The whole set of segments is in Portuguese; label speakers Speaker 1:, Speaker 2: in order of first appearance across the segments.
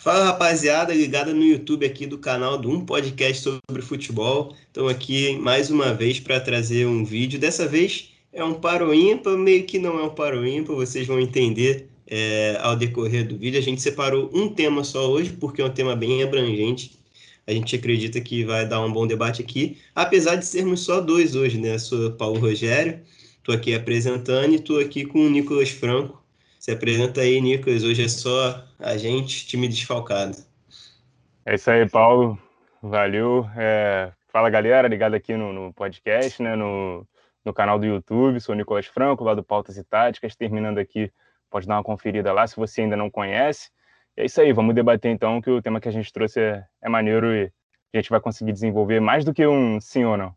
Speaker 1: Fala rapaziada, ligada no YouTube aqui do canal do Um Podcast sobre Futebol. Estamos aqui mais uma vez para trazer um vídeo. Dessa vez é um paro ímpar, meio que não é um paro ímpar, vocês vão entender é, ao decorrer do vídeo. A gente separou um tema só hoje, porque é um tema bem abrangente. A gente acredita que vai dar um bom debate aqui, apesar de sermos só dois hoje, né? Eu sou Paulo Rogério, estou aqui apresentando e estou aqui com o Nicolas Franco. Se apresenta aí, Nicolas. Hoje é só a gente, time desfalcado.
Speaker 2: É isso aí, Paulo. Valeu. É... Fala, galera, ligado aqui no, no, podcast, né? No, no canal do YouTube. Sou o Nicolas Franco, lá do Pautas e Táticas. Terminando aqui, pode dar uma conferida lá se você ainda não conhece. é isso aí, vamos debater então, que o tema que a gente trouxe é, é maneiro e a gente vai conseguir desenvolver mais do que um sim ou não.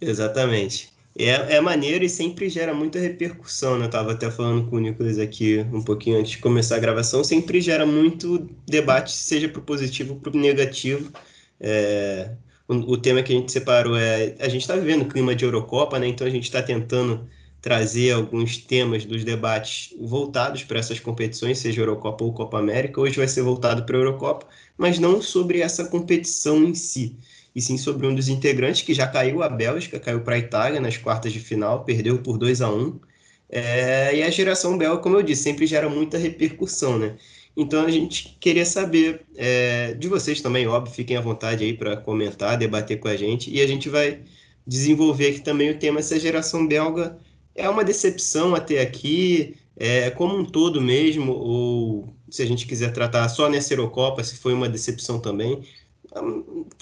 Speaker 1: Exatamente. É, é maneiro e sempre gera muita repercussão, né? Eu tava até falando com o Nicolas aqui um pouquinho antes de começar a gravação, sempre gera muito debate, seja pro positivo ou pro negativo. É, o, o, tema que a gente separou é. A gente está vivendo clima de Eurocopa, né? Então a gente está tentando trazer alguns temas dos debates voltados para essas competições, seja Eurocopa ou Copa América. Hoje vai ser voltado para a Eurocopa, mas não sobre essa competição em si e sim sobre um dos integrantes que já caiu a Bélgica, caiu para a Itália nas quartas de final, perdeu por 2 a 1 é, e a geração belga, como eu disse, sempre gera muita repercussão, né? Então a gente queria saber é, de vocês também, óbvio, fiquem à vontade aí para comentar, debater com a gente, e a gente vai desenvolver aqui também o tema essa geração belga é uma decepção até aqui, é, como um todo mesmo, ou se a gente quiser tratar só nessa Eurocopa, se foi uma decepção também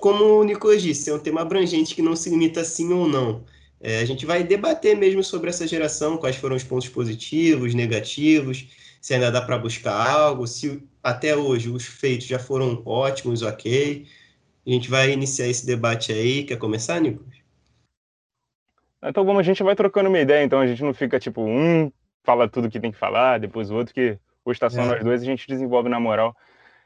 Speaker 1: como o Nicolas disse, é um tema abrangente que não se limita a sim ou não. É, a gente vai debater mesmo sobre essa geração, quais foram os pontos positivos, negativos, se ainda dá para buscar algo, se até hoje os feitos já foram ótimos, ok. A gente vai iniciar esse debate aí. Quer começar, Nicolas?
Speaker 2: Então vamos, a gente vai trocando uma ideia, então a gente não fica tipo, um fala tudo que tem que falar, depois o outro que hoje está só é. nós dois, a gente desenvolve na moral.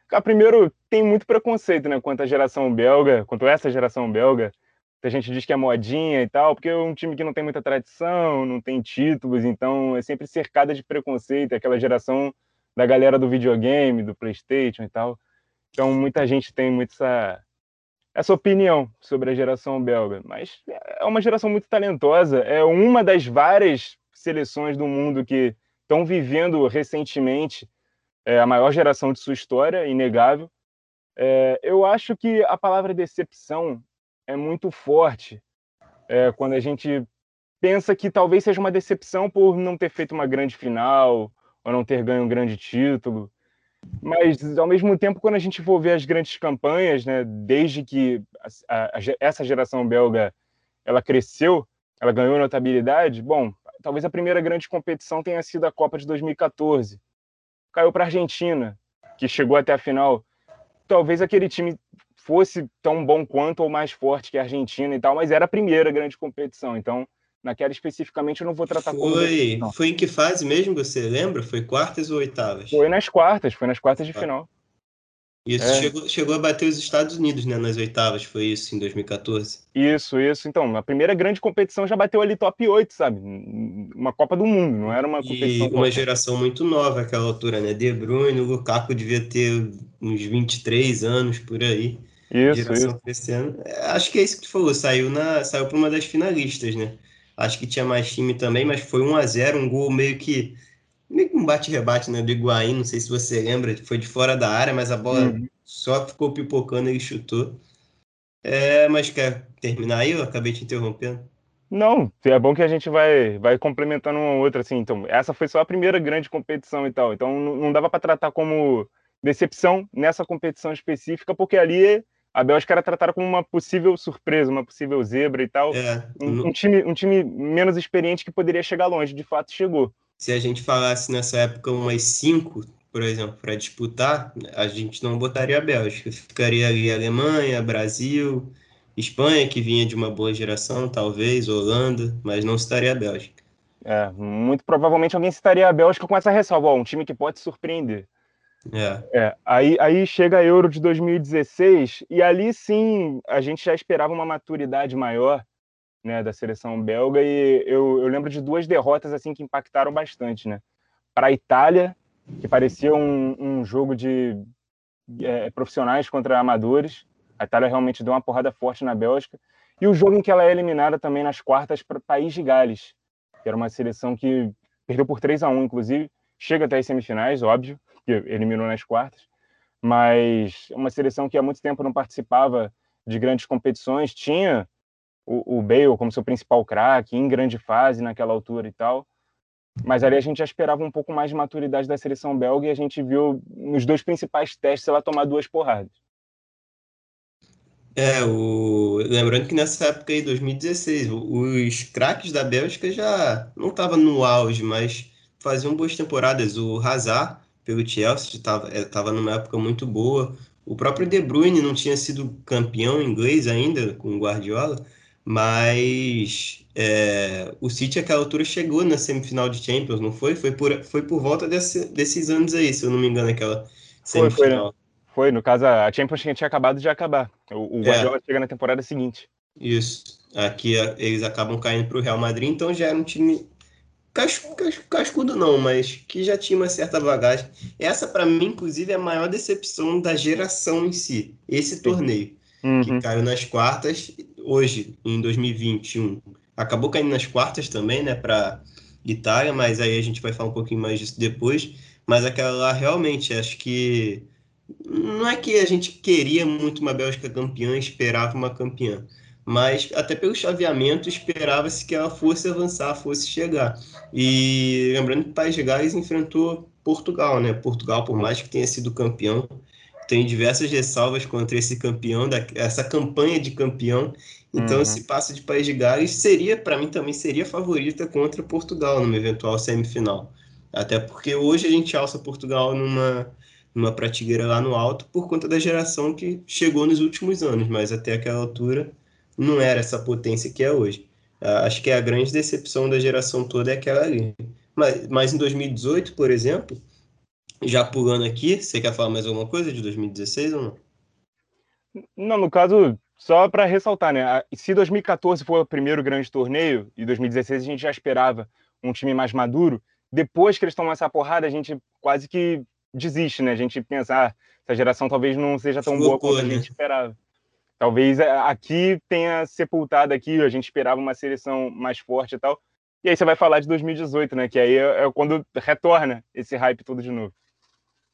Speaker 2: Cara, primeiro, tem muito preconceito, né, quanto à geração belga, quanto a essa geração belga. A gente diz que é modinha e tal, porque é um time que não tem muita tradição, não tem títulos, então é sempre cercada de preconceito, é aquela geração da galera do videogame, do PlayStation e tal. Então muita gente tem muito essa, essa opinião sobre a geração belga, mas é uma geração muito talentosa, é uma das várias seleções do mundo que estão vivendo recentemente é a maior geração de sua história, inegável. É, eu acho que a palavra decepção é muito forte é, quando a gente pensa que talvez seja uma decepção por não ter feito uma grande final ou não ter ganho um grande título. Mas, ao mesmo tempo, quando a gente for ver as grandes campanhas, né, desde que a, a, essa geração belga ela cresceu, ela ganhou notabilidade, bom, talvez a primeira grande competição tenha sido a Copa de 2014, caiu para a Argentina, que chegou até a final. Talvez aquele time fosse tão bom quanto ou mais forte que a Argentina e tal, mas era a primeira grande competição. Então, naquela especificamente, eu não vou tratar
Speaker 1: foi, como. Foi em que fase mesmo, você lembra? Foi quartas ou oitavas?
Speaker 2: Foi nas quartas, foi nas quartas de ah. final.
Speaker 1: Isso é. chegou, chegou a bater os Estados Unidos, né, nas oitavas, foi isso, em 2014.
Speaker 2: Isso, isso. Então, a primeira grande competição já bateu ali top 8, sabe? Uma Copa do Mundo, não era uma competição.
Speaker 1: E uma geração muito nova naquela altura, né? De Bruyne, o Lukaku devia ter uns 23 anos por aí.
Speaker 2: Isso, geração isso.
Speaker 1: É, acho que é isso que tu falou, saiu, na, saiu para uma das finalistas, né? Acho que tinha mais time também, mas foi 1 a 0 um gol meio que meio que um bate-rebate né, do Higuaín, não sei se você lembra, foi de fora da área, mas a bola uhum. só ficou pipocando e chutou. É, mas quer terminar aí? Eu acabei te interrompendo.
Speaker 2: Não, é bom que a gente vai, vai complementando uma outra, assim. Então, essa foi só a primeira grande competição e tal. Então, não, não dava para tratar como decepção nessa competição específica, porque ali a Bélgica era tratada como uma possível surpresa, uma possível zebra e tal. É, um, um, time, um time menos experiente que poderia chegar longe, de fato chegou
Speaker 1: se a gente falasse nessa época umas cinco, por exemplo, para disputar, a gente não botaria a Bélgica. Ficaria ali Alemanha, Brasil, Espanha, que vinha de uma boa geração, talvez, Holanda, mas não estaria a Bélgica.
Speaker 2: É, muito provavelmente alguém citaria a Bélgica com essa ressalva, ó, um time que pode surpreender.
Speaker 1: É.
Speaker 2: é. aí, aí chega a Euro de 2016 e ali sim a gente já esperava uma maturidade maior né, da seleção belga e eu, eu lembro de duas derrotas assim que impactaram bastante, né? Para a Itália, que parecia um, um jogo de é, profissionais contra amadores. A Itália realmente deu uma porrada forte na Bélgica. E o jogo em que ela é eliminada também nas quartas para o País de Gales, que era uma seleção que perdeu por 3 a 1 inclusive, chega até as semifinais, óbvio, que eliminou nas quartas, mas uma seleção que há muito tempo não participava de grandes competições, tinha o, Bale como seu principal craque, em grande fase naquela altura e tal, mas ali a gente já esperava um pouco mais de maturidade da seleção belga e a gente viu nos dois principais testes ela tomar duas porradas.
Speaker 1: É, o... lembrando que nessa época aí, 2016, os craques da Bélgica já não estavam no auge, mas faziam boas temporadas. O Hazard, pelo Chelsea, estava é, numa época muito boa. O próprio De Bruyne não tinha sido campeão inglês ainda com o Guardiola, mas é, o City, àquela altura, chegou na semifinal de Champions, não foi? Foi por, foi por volta desse, desses anos aí, se eu não me engano, aquela semifinal.
Speaker 2: Foi, foi, né? foi no caso, a Champions tinha acabado de acabar. O, o é. Guardiola é. chega na temporada seguinte.
Speaker 1: Isso. Aqui eles acabam caindo para o Real Madrid, então já era um time casco, cascudo não, mas que já tinha uma certa bagagem. Essa, para mim, inclusive, é a maior decepção da geração em si. Esse torneio, uhum. que caiu nas quartas, hoje, em 2021 acabou caindo nas quartas também, né, para Itália, mas aí a gente vai falar um pouquinho mais disso depois. Mas aquela lá realmente, acho que não é que a gente queria muito uma Bélgica campeã, esperava uma campeã, mas até pelo chaveamento esperava-se que ela fosse avançar, fosse chegar. E lembrando que o País de Gales enfrentou Portugal, né? Portugal, por mais que tenha sido campeão, tem diversas ressalvas contra esse campeão, essa campanha de campeão, então, uhum. esse passo de País de Gales seria, para mim também, seria favorita contra Portugal numa eventual semifinal. Até porque hoje a gente alça Portugal numa, numa prateleira lá no alto por conta da geração que chegou nos últimos anos, mas até aquela altura não era essa potência que é hoje. Acho que a grande decepção da geração toda é aquela ali. Mas, mas em 2018, por exemplo, já pulando aqui, você quer falar mais alguma coisa de 2016 ou não?
Speaker 2: Não, no caso, só para ressaltar, né? Se 2014 foi o primeiro grande torneio e 2016 a gente já esperava um time mais maduro, depois que eles tomam essa porrada, a gente quase que desiste, né? A gente pensa, ah, essa geração talvez não seja tão boa quanto a né? gente esperava. Talvez é, aqui tenha sepultado aqui, a gente esperava uma seleção mais forte e tal. E aí você vai falar de 2018, né? Que aí é, é quando retorna esse hype todo de novo.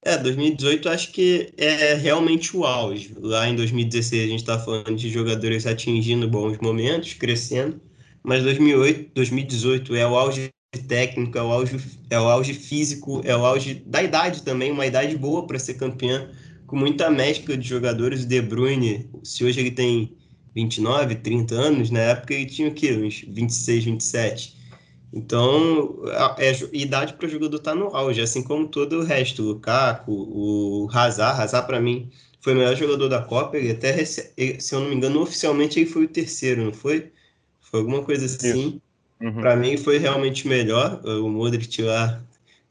Speaker 1: É, 2018 acho que é realmente o auge. Lá em 2016 a gente está falando de jogadores atingindo bons momentos, crescendo, mas 2008, 2018 é o auge técnico, é o auge, é o auge físico, é o auge da idade também, uma idade boa para ser campeão, com muita mescla de jogadores. O De Bruyne, se hoje ele tem 29, 30 anos, na época ele tinha o quê? Uns 26, 27. Então, é, idade para o jogador estar tá no auge, assim como todo o resto. O Lukaku, o Hazard. Hazard, para mim, foi o melhor jogador da Copa. Ele até, se eu não me engano, oficialmente ele foi o terceiro, não foi? Foi alguma coisa assim. Uhum. Para mim, foi realmente melhor. O Modric lá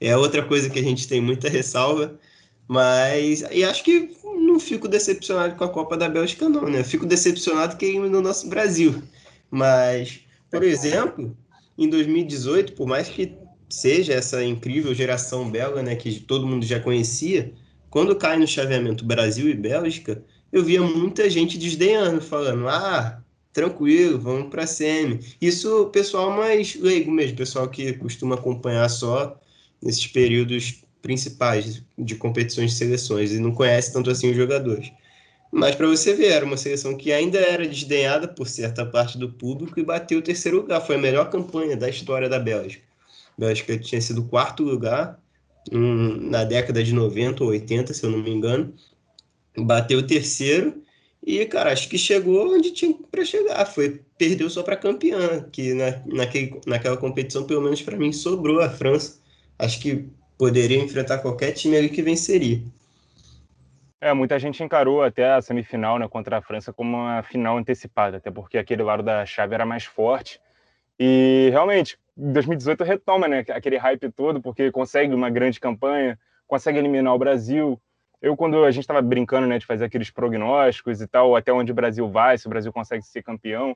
Speaker 1: é outra coisa que a gente tem muita ressalva. Mas, e acho que não fico decepcionado com a Copa da Bélgica, não, né? Fico decepcionado que no nosso Brasil. Mas, por exemplo em 2018, por mais que seja essa incrível geração belga, né, que todo mundo já conhecia, quando cai no chaveamento Brasil e Bélgica, eu via muita gente desdenhando, falando: ah, tranquilo, vamos para a semi. Isso o pessoal mais leigo mesmo, pessoal que costuma acompanhar só nesses períodos principais de competições de seleções e não conhece tanto assim os jogadores. Mas para você ver, era uma seleção que ainda era desdenhada por certa parte do público e bateu o terceiro lugar. Foi a melhor campanha da história da Bélgica. A Bélgica tinha sido quarto lugar um, na década de 90 ou 80, se eu não me engano. Bateu o terceiro e, cara, acho que chegou onde tinha para chegar. Foi Perdeu só para campeã, que na, naquele, naquela competição, pelo menos para mim, sobrou a França. Acho que poderia enfrentar qualquer time ali que venceria.
Speaker 2: É, muita gente encarou até a semifinal né, contra a França como uma final antecipada, até porque aquele lado da chave era mais forte. E realmente, 2018 retoma né, aquele hype todo, porque consegue uma grande campanha, consegue eliminar o Brasil. Eu, quando a gente estava brincando né, de fazer aqueles prognósticos e tal, até onde o Brasil vai, se o Brasil consegue ser campeão,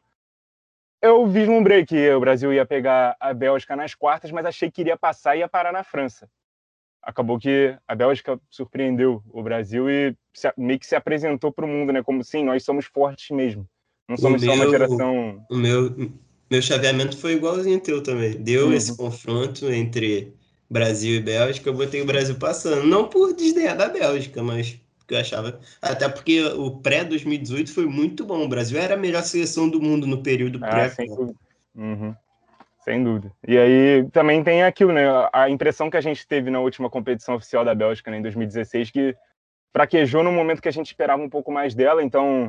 Speaker 2: eu vislumbrei que o Brasil ia pegar a Bélgica nas quartas, mas achei que iria passar e ia parar na França acabou que a Bélgica surpreendeu o Brasil e se, meio que se apresentou para o mundo, né? Como sim, nós somos fortes mesmo. Não somos
Speaker 1: meu,
Speaker 2: só uma geração.
Speaker 1: O meu, meu chaveamento foi igualzinho teu também. Deu uhum. esse confronto entre Brasil e Bélgica, eu botei o Brasil passando. Não por desdenhar da Bélgica, mas porque eu achava. Até porque o pré-2018 foi muito bom. O Brasil era a melhor seleção do mundo no período ah, pré.
Speaker 2: Sem. Uhum. Sem dúvida. E aí também tem aquilo, né? A impressão que a gente teve na última competição oficial da Bélgica, né, em 2016, que fraquejou no momento que a gente esperava um pouco mais dela. Então,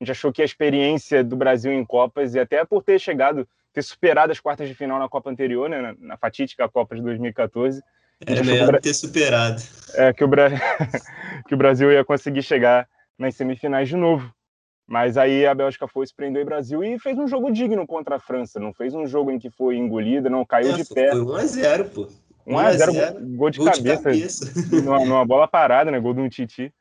Speaker 2: a gente achou que a experiência do Brasil em Copas, e até por ter chegado, ter superado as quartas de final na Copa anterior, né, na, na fatídica Copa de 2014.
Speaker 1: Era melhor Bra... ter superado.
Speaker 2: É, que o, Bra... que o Brasil ia conseguir chegar nas semifinais de novo. Mas aí a Bélgica foi, se prendeu o Brasil e fez um jogo digno contra a França. Não fez um jogo em que foi engolida, não caiu é, de pé.
Speaker 1: Foi 1x0, pô.
Speaker 2: 1x0, gol de gol cabeça. De cabeça. numa, numa, bola parada, né? Gol do um Titi.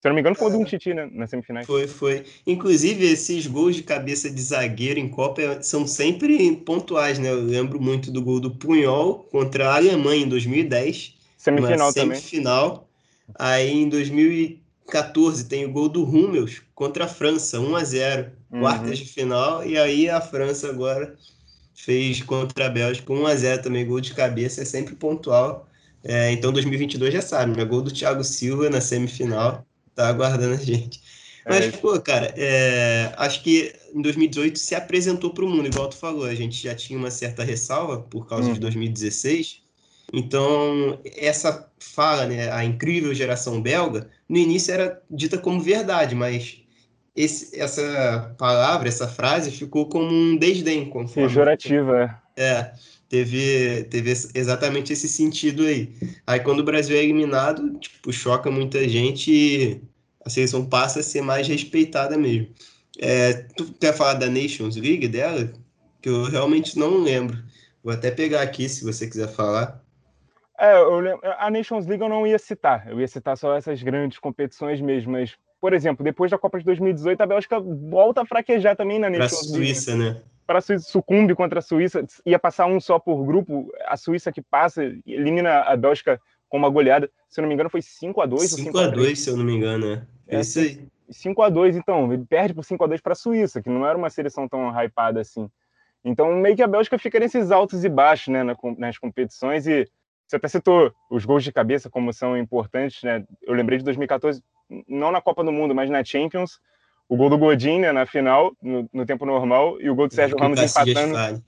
Speaker 2: Se eu não me engano, foi é. do um Titi, né? Nas semifinais.
Speaker 1: Foi, foi. Inclusive, esses gols de cabeça de zagueiro em Copa são sempre pontuais, né? Eu lembro muito do gol do Punhol contra a Alemanha em 2010.
Speaker 2: Semifinal
Speaker 1: também. Semifinal. Aí em 2014 tem o gol do Hummels contra a França, 1 a 0 uhum. Quartas de final. E aí a França agora fez contra a Bélgica 1 a 0 também, gol de cabeça, é sempre pontual. É, então 2022 já sabe, né? Gol do Thiago Silva na semifinal tá aguardando a gente. É Mas, é. pô, cara, é, acho que em 2018 se apresentou para o mundo, igual tu falou, a gente já tinha uma certa ressalva por causa hum. de 2016. Então, essa fala, né, a incrível geração belga, no início era dita como verdade, mas esse, essa palavra, essa frase ficou como um desdém.
Speaker 2: Pejorativa,
Speaker 1: é. É, teve, teve exatamente esse sentido aí. Aí quando o Brasil é eliminado, tipo, choca muita gente e a seleção passa a ser mais respeitada mesmo. É, tu quer falar da Nations League dela? Que eu realmente não lembro. Vou até pegar aqui se você quiser falar.
Speaker 2: É, lembro, a Nations League eu não ia citar. Eu ia citar só essas grandes competições mesmo, mas, por exemplo, depois da Copa de 2018, a Bélgica volta a fraquejar também na Nations
Speaker 1: League. Para a Suíça, né?
Speaker 2: Para a Suíça, sucumbe contra a Suíça. Ia passar um só por grupo. A Suíça que passa, elimina a Bélgica com uma goleada. Se eu não me engano, foi 5 a 2
Speaker 1: 5 a 2 se eu não me engano, né? É, é isso aí.
Speaker 2: 5 a 2 então, ele perde por 5 a 2 para a Suíça, que não era uma seleção tão hypada assim. Então, meio que a Bélgica fica nesses altos e baixos, né, nas competições e você até citou os gols de cabeça como são importantes, né? Eu lembrei de 2014, não na Copa do Mundo, mas na Champions, o gol do Godin né, na final, no, no tempo normal, e o gol do Sérgio Ramos empatando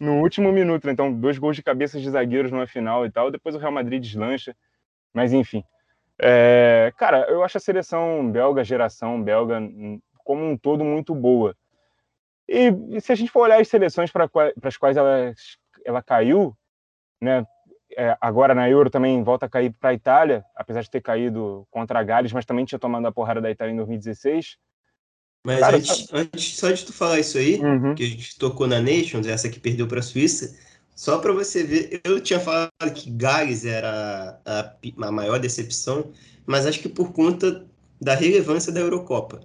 Speaker 2: no último minuto. Né? Então, dois gols de cabeça de zagueiros numa final e tal. Depois o Real Madrid deslancha. Mas, enfim. É, cara, eu acho a seleção belga, geração belga, como um todo, muito boa. E, e se a gente for olhar as seleções para as quais ela, ela caiu, né, é, agora na Euro também volta a cair para a Itália, apesar de ter caído contra a Gales, mas também tinha tomado a porrada da Itália em 2016.
Speaker 1: Mas antes, antes, só de tu falar isso aí, uhum. que a gente tocou na Nations, essa que perdeu para a Suíça, só para você ver, eu tinha falado que Gales era a, a, maior decepção, mas acho que por conta da relevância da Eurocopa.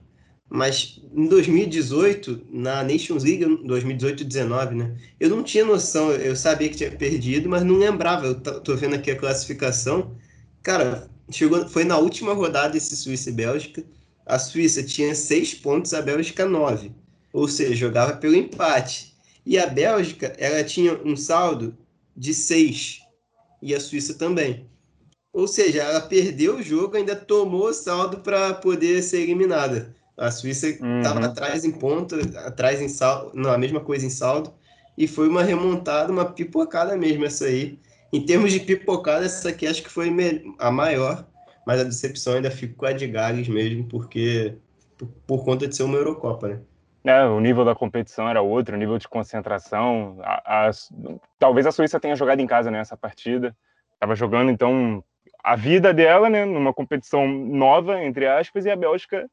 Speaker 1: Mas em 2018, na Nations League, 2018-19, né? Eu não tinha noção, eu sabia que tinha perdido, mas não lembrava. Eu tô vendo aqui a classificação. Cara, chegou, foi na última rodada esse Suíça e Bélgica a Suíça tinha seis pontos, a Bélgica nove. Ou seja, jogava pelo empate. E a Bélgica, ela tinha um saldo de seis. E a Suíça também. Ou seja, ela perdeu o jogo, ainda tomou o saldo para poder ser eliminada. A Suíça estava uhum. atrás em ponto, atrás em saldo, não, a mesma coisa em saldo. E foi uma remontada, uma pipocada mesmo essa aí. Em termos de pipocada, essa aqui acho que foi a maior mas a decepção ainda fica com a de Gales mesmo, porque por, por, conta de ser uma Eurocopa, né?
Speaker 2: É, o nível da competição era outro, o nível de concentração. A, a, talvez a Suíça tenha jogado em casa nessa né, partida. Estava jogando, então, a vida dela, né, numa competição nova, entre aspas, e a Bélgica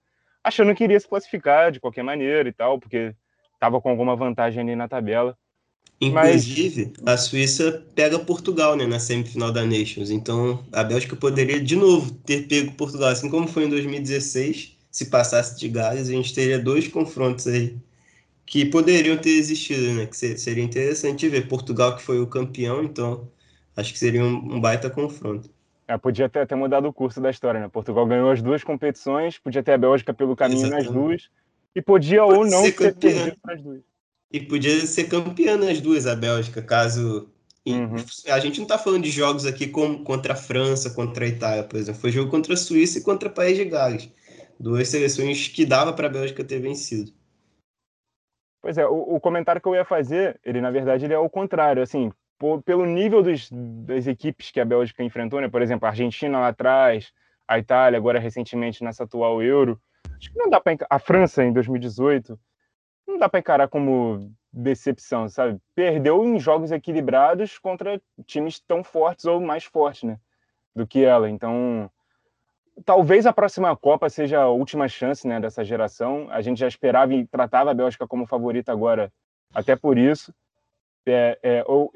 Speaker 2: achando que iria se classificar de qualquer maneira e tal, porque estava com alguma vantagem ali na tabela.
Speaker 1: Inclusive, Mas... a Suíça pega Portugal né, na semifinal da Nations. Então, a Bélgica poderia de novo ter pego Portugal, assim como foi em 2016. Se passasse de Gales, a gente teria dois confrontos aí que poderiam ter existido, né? Que seria interessante ver. Portugal, que foi o campeão, então acho que seria um, baita confronto.
Speaker 2: É, podia ter até mudado o curso da história, né? Portugal ganhou as duas competições, podia ter a Bélgica pelo caminho Exatamente. nas duas, e podia Pode ou não ser, ter perdido as duas.
Speaker 1: E podia ser campeã nas duas, a Bélgica, caso. Uhum. A gente não está falando de jogos aqui como contra a França, contra a Itália, por exemplo. Foi jogo contra a Suíça e contra o País de Gales. Duas seleções que dava para a Bélgica ter vencido.
Speaker 2: Pois é, o, o, comentário que eu ia fazer, ele na verdade ele é o contrário. Assim, por, pelo nível dos, das equipes que a Bélgica enfrentou, né? por exemplo, a Argentina lá atrás, a Itália agora recentemente nessa atual Euro, acho que não dá para a França em 2018, não dá para encarar como decepção, sabe? Perdeu em jogos equilibrados contra times tão fortes ou mais fortes, né, do que ela. Então, talvez a próxima Copa seja a última chance, né, dessa geração. A gente já esperava e tratava a Bélgica como favorita agora, até por isso. É, é, ou,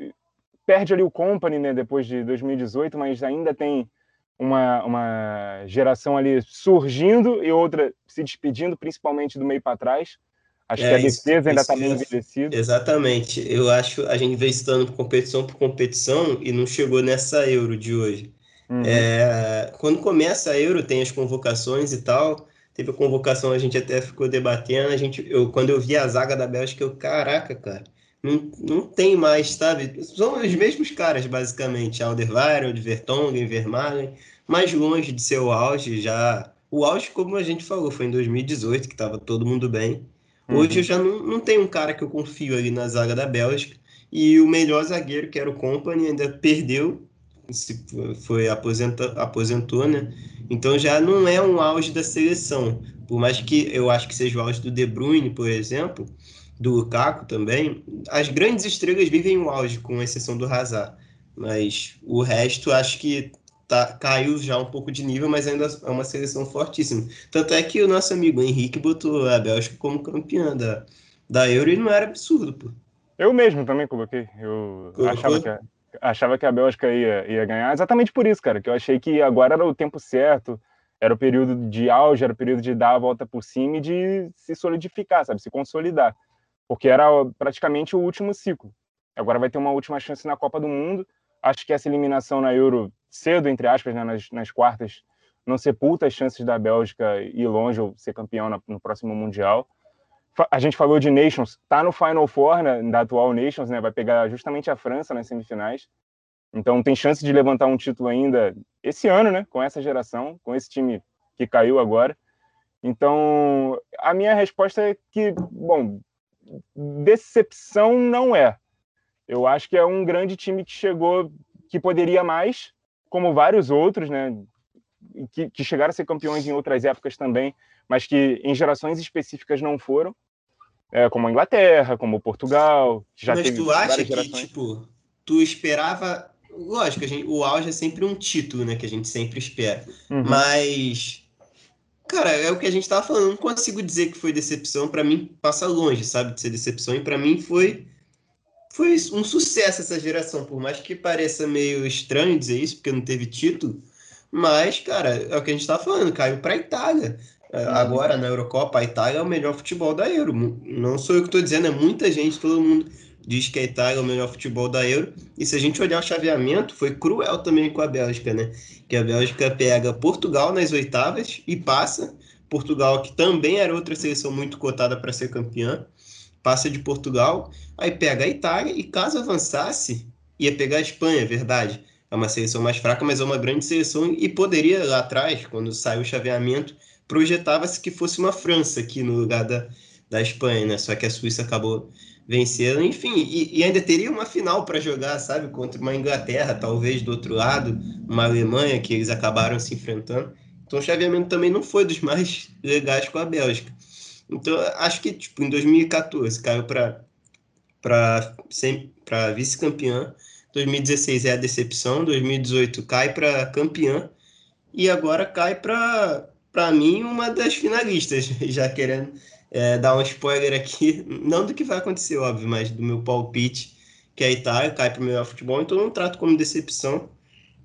Speaker 2: perde ali o Company, né, depois de 2018, mas ainda tem uma, uma geração ali surgindo e outra se despedindo, principalmente do meio para trás. Acho é, que a defesa isso, ainda está bem envelhecida.
Speaker 1: Exatamente. Eu acho a gente vem estando competição por competição e não chegou nessa Euro de hoje. Uhum. É, quando começa a Euro, tem as convocações e tal. Teve a convocação, a gente até ficou debatendo. A gente, eu, quando eu vi a zaga da Bélgica, eu, caraca, cara não, não tem mais, sabe? São os mesmos caras, basicamente. Alderweireld, Vertonghen, Vermaelen, mais longe de ser o auge já. O auge, como a gente falou, foi em 2018, que estava todo mundo bem. Hoje uhum. eu já não, não tenho um cara que eu confio ali na zaga da Bélgica. E o melhor zagueiro, que era o Company, ainda perdeu, se foi aposenta, aposentou, né? Então já não é um auge da seleção. Por mais que eu acho que seja o auge do De Bruyne, por exemplo, do Lukaku também, as grandes estrelas vivem o auge, com exceção do Hazard. Mas o resto acho que tá, caiu já um pouco de nível, mas ainda é uma seleção fortíssima. Tanto é que o nosso amigo Henrique botou a Bélgica como campeã da, da Euro e não era absurdo, pô.
Speaker 2: Eu mesmo também coloquei. Eu achava que, a, achava que a Bélgica ia, ia ganhar exatamente por isso, cara, que eu achei que agora era o tempo certo, era o período de auge, era o período de dar a volta por cima e de se solidificar, sabe, se consolidar porque era praticamente o último ciclo. Agora vai ter uma última chance na Copa do Mundo. Acho que essa eliminação na Euro, cedo, entre aspas, né, nas, nas, quartas, não sepulta as chances da Bélgica ir longe ou ser campeão na, no próximo Mundial. A gente falou de Nations, tá no Final Four né, da atual Nations, né, vai pegar justamente a França nas semifinais. Então tem chance de levantar um título ainda esse ano, né, com essa geração, com esse time que caiu agora. Então, a minha resposta é que, bom, decepção não é. Eu acho que é um grande time que chegou, que poderia mais, como vários outros, né? Que, que chegaram a ser campeões em outras épocas também, mas que em gerações específicas não foram, é, como a Inglaterra, como Portugal.
Speaker 1: Já mas tu acha que, tipo, tu esperava. Lógico, gente, o auge é sempre um título, né? Que a gente sempre espera. Uhum. Mas Cara, é o que a gente tava falando. Não consigo dizer que foi decepção. Para mim, passa longe, sabe, de ser decepção. E para mim foi foi um sucesso essa geração. Por mais que pareça meio estranho dizer isso, porque não teve título. Mas, cara, é o que a gente tava falando. Caiu para a Itália. É, uhum. Agora, na Eurocopa, a Itália é o melhor futebol da Euro. Não sou eu que estou dizendo, é muita gente, todo mundo diz que a Itália é o melhor futebol da Euro. E se a gente olhar o chaveamento, foi cruel também com a Bélgica, né? Que a Bélgica pega Portugal nas oitavas e passa. Portugal, que também era outra seleção muito cotada para ser campeã, passa de Portugal, aí pega a Itália e caso avançasse, ia pegar a Espanha, verdade. É uma seleção mais fraca, mas é uma grande seleção e poderia lá atrás, quando saiu o chaveamento, projetava-se que fosse uma França aqui no lugar da, da Espanha, né? Só que a Suíça acabou venceram, enfim, e, e ainda teria uma final para jogar, sabe, contra uma Inglaterra, talvez do outro lado, uma Alemanha que eles acabaram se enfrentando. Então o chaveamento também não foi dos mais legais com a Bélgica. Então acho que tipo em 2014 caiu para para vice-campeã, 2016 é a decepção, 2018 cai para campeã e agora cai para para mim uma das finalistas, já querendo é, dar um spoiler aqui, não do que vai acontecer, óbvio, mas do meu palpite, que é a Itália cai para o melhor futebol, então não trato como decepção.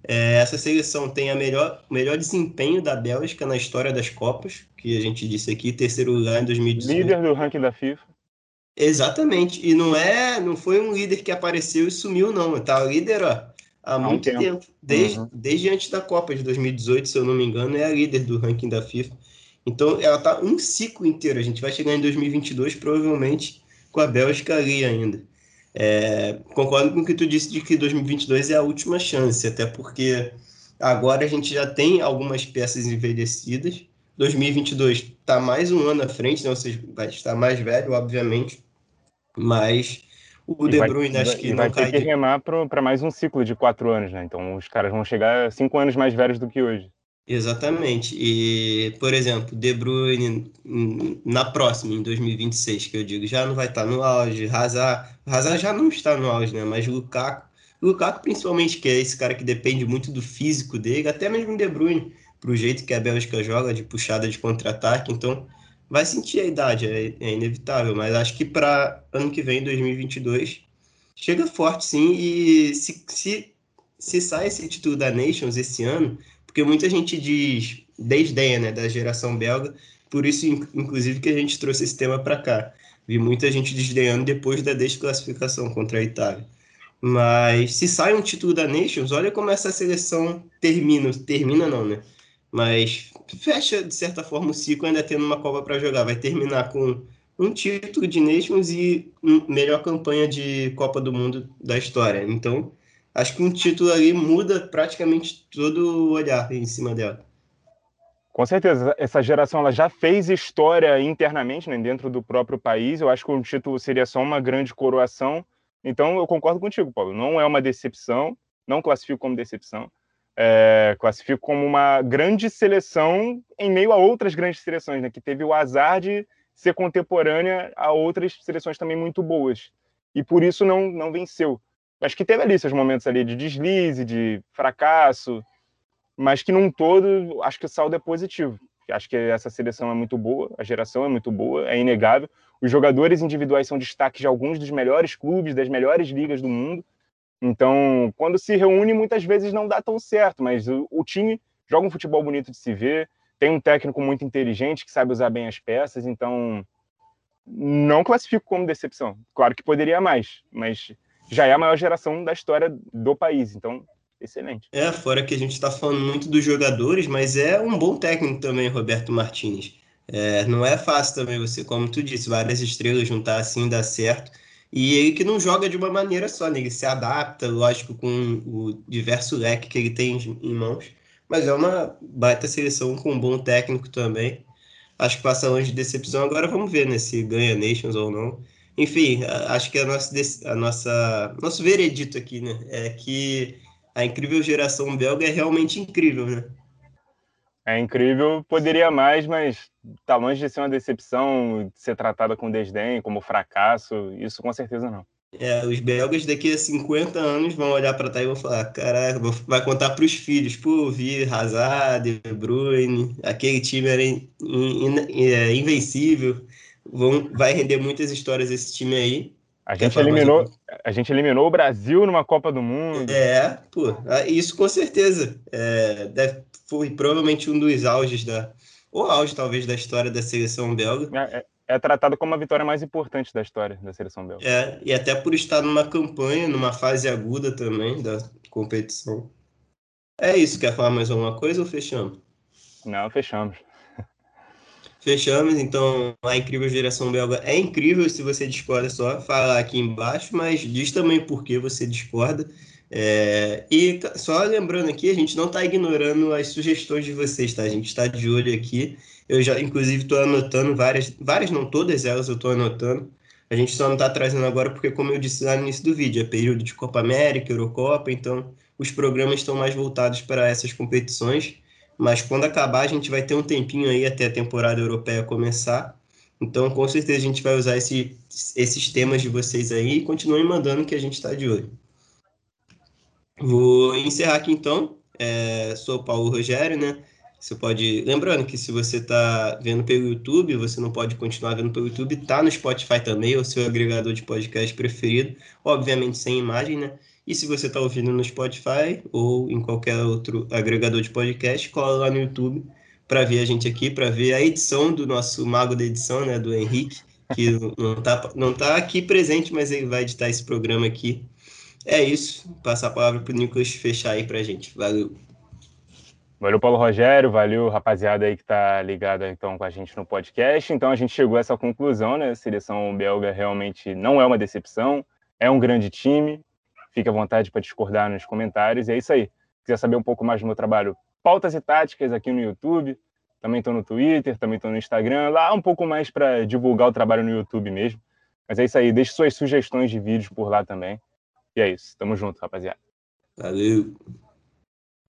Speaker 1: É, essa seleção tem o melhor, melhor desempenho da Bélgica na história das Copas, que a gente disse aqui, terceiro lugar em 2018.
Speaker 2: Líder do ranking da FIFA.
Speaker 1: Exatamente, e não é, não foi um líder que apareceu e sumiu, não. Tá líder, ó, há, há muito um tempo. tempo. Desde, uhum. desde antes da Copa de 2018, se eu não me engano, é a líder do ranking da FIFA. Então, ela está um ciclo inteiro. A gente vai chegar em 2022, provavelmente, com a Bélgica ali ainda. É, concordo com o que tu disse de que 2022 é a última chance, até porque agora a gente já tem algumas peças envelhecidas. 2022 está mais um ano à frente, né? ou seja, vai estar mais velho, obviamente, mas o De Bruyne vai, acho que
Speaker 2: não vai ter que remar para mais um ciclo de quatro anos, né? Então os caras vão chegar cinco anos mais velhos do que hoje.
Speaker 1: Exatamente. E, por exemplo, De Bruyne na próxima, em 2026, que eu digo, já não vai estar no auge. Hazard, Hazard já não está no auge, né? Mas Lukaku, Lukaku principalmente, que é esse cara que depende muito do físico dele, até mesmo De Bruyne, pro jeito que a Bélgica joga, de puxada de contra-ataque. Então, vai sentir a idade, é, é inevitável. Mas acho que para ano que vem, 2022, chega forte sim. E se, se, se sai esse título da Nations esse ano porque muita gente diz desdenha né, da geração belga, por isso, inclusive, que a gente trouxe esse tema para cá. Vi muita gente desdenhando depois da desclassificação contra a Itália. Mas se sai um título da Nations, olha como essa seleção termina. Termina não, né? Mas fecha, de certa forma, o ciclo ainda tendo uma Copa para jogar. Vai terminar com um título de Nations e melhor campanha de Copa do Mundo da história. Então, acho que um título ali muda praticamente todo o olhar em cima dela.
Speaker 2: Com certeza, essa geração ela já fez história internamente, né, dentro do próprio país. Eu acho que um título seria só uma grande coroação. Então, eu concordo contigo, Paulo. Não é uma decepção, não classifico como decepção. É, classifico como uma grande seleção em meio a outras grandes seleções, né, que teve o azar de ser contemporânea a outras seleções também muito boas. E por isso não, não venceu acho que teve ali seus momentos ali de deslize, de fracasso, mas que num todo acho que o saldo é positivo. Acho que essa seleção é muito boa, a geração é muito boa, é inegável. Os jogadores individuais são destaques de alguns dos melhores clubes, das melhores ligas do mundo. Então, quando se reúne, muitas vezes não dá tão certo, mas o, o time joga um futebol bonito de se ver, tem um técnico muito inteligente que sabe usar bem as peças, então não classifico como decepção. Claro que poderia mais, mas já é a maior geração da história do país. Então, excelente.
Speaker 1: É, fora que a gente está falando muito dos jogadores, mas é um bom técnico também, Roberto Martinez. É, não é fácil também você, como tu disse, várias estrelas juntar assim, dar certo. E ele que não joga de uma maneira só, né? ele se adapta, lógico, com o diverso leque que ele tem em mãos. Mas é uma baita seleção com um bom técnico também. Acho que passa longe de decepção. Agora vamos ver né, se ganha Nations ou não. Enfim, acho que a nossa, a nossa nosso veredito aqui, né, é que a incrível geração belga é realmente incrível, né?
Speaker 2: É incrível, poderia mais, mas tá longe de ser uma decepção, de ser tratada com desdém, como fracasso, isso com certeza não.
Speaker 1: É, os belgas daqui a 50 anos vão olhar para trás e vão falar, caraca, vai contar para os filhos, pô, vi Hazard, De Bruyne, aquele time era in, in, in, é, invencível, vão, vai render muitas histórias esse time aí.
Speaker 2: A gente, eliminou, a gente eliminou o Brasil numa Copa do Mundo.
Speaker 1: É, pô, ah, isso com certeza. É, deve, foi provavelmente um dos auges da. Ou auge, talvez, da história da seleção belga.
Speaker 2: É, é, é, tratado como a vitória mais importante da história da seleção belga.
Speaker 1: É, e até por estar numa campanha, numa fase aguda também da competição. É isso, quer falar mais alguma coisa ou fechamos?
Speaker 2: Não, fechamos.
Speaker 1: Fechamos, então a incrível geração belga é incrível. Se você discorda, é só falar aqui embaixo, mas diz também por que você discorda. É, e só lembrando aqui, a gente não está ignorando as sugestões de vocês, tá? A gente está de olho aqui. Eu já, inclusive, estou anotando várias, várias, não todas elas, eu estou anotando. A gente só não está trazendo agora porque, como eu disse lá no início do vídeo, é período de Copa América, Eurocopa, então os programas estão mais voltados para essas competições mas quando acabar a gente vai ter um tempinho aí até a temporada europeia começar. Então, com certeza a gente vai usar esse, esses temas de vocês aí e continuem mandando que a gente está de olho. Vou encerrar aqui então. É, sou o Paulo Rogério, né? Você pode. Lembrando que se você está vendo pelo YouTube, você não pode continuar vendo pelo YouTube, tá no Spotify também, o seu agregador de podcast preferido, obviamente sem imagem, né? E se você está ouvindo no Spotify ou em qualquer outro agregador de podcast, cola lá no YouTube para ver a gente aqui, para ver a edição do nosso mago da edição, né, do Henrique, que não está não tá aqui presente, mas ele vai editar esse programa aqui. É isso. Passar a palavra para o Nicolas fechar aí para a gente. Valeu.
Speaker 2: Valeu, Paulo Rogério, valeu, rapaziada aí que tá ligada então com a gente no podcast. Então a gente chegou a essa conclusão, né? A seleção belga realmente não é uma decepção, é um grande time. Fique à vontade para discordar nos comentários. E é isso aí. Se quiser saber um pouco mais do meu trabalho, pautas e táticas aqui no YouTube. Também estou no Twitter, também estou no Instagram. Lá um pouco mais para divulgar o trabalho no YouTube mesmo. Mas é isso aí. Deixe suas sugestões de vídeos por lá também. E é isso. Tamo junto, rapaziada.
Speaker 1: Valeu.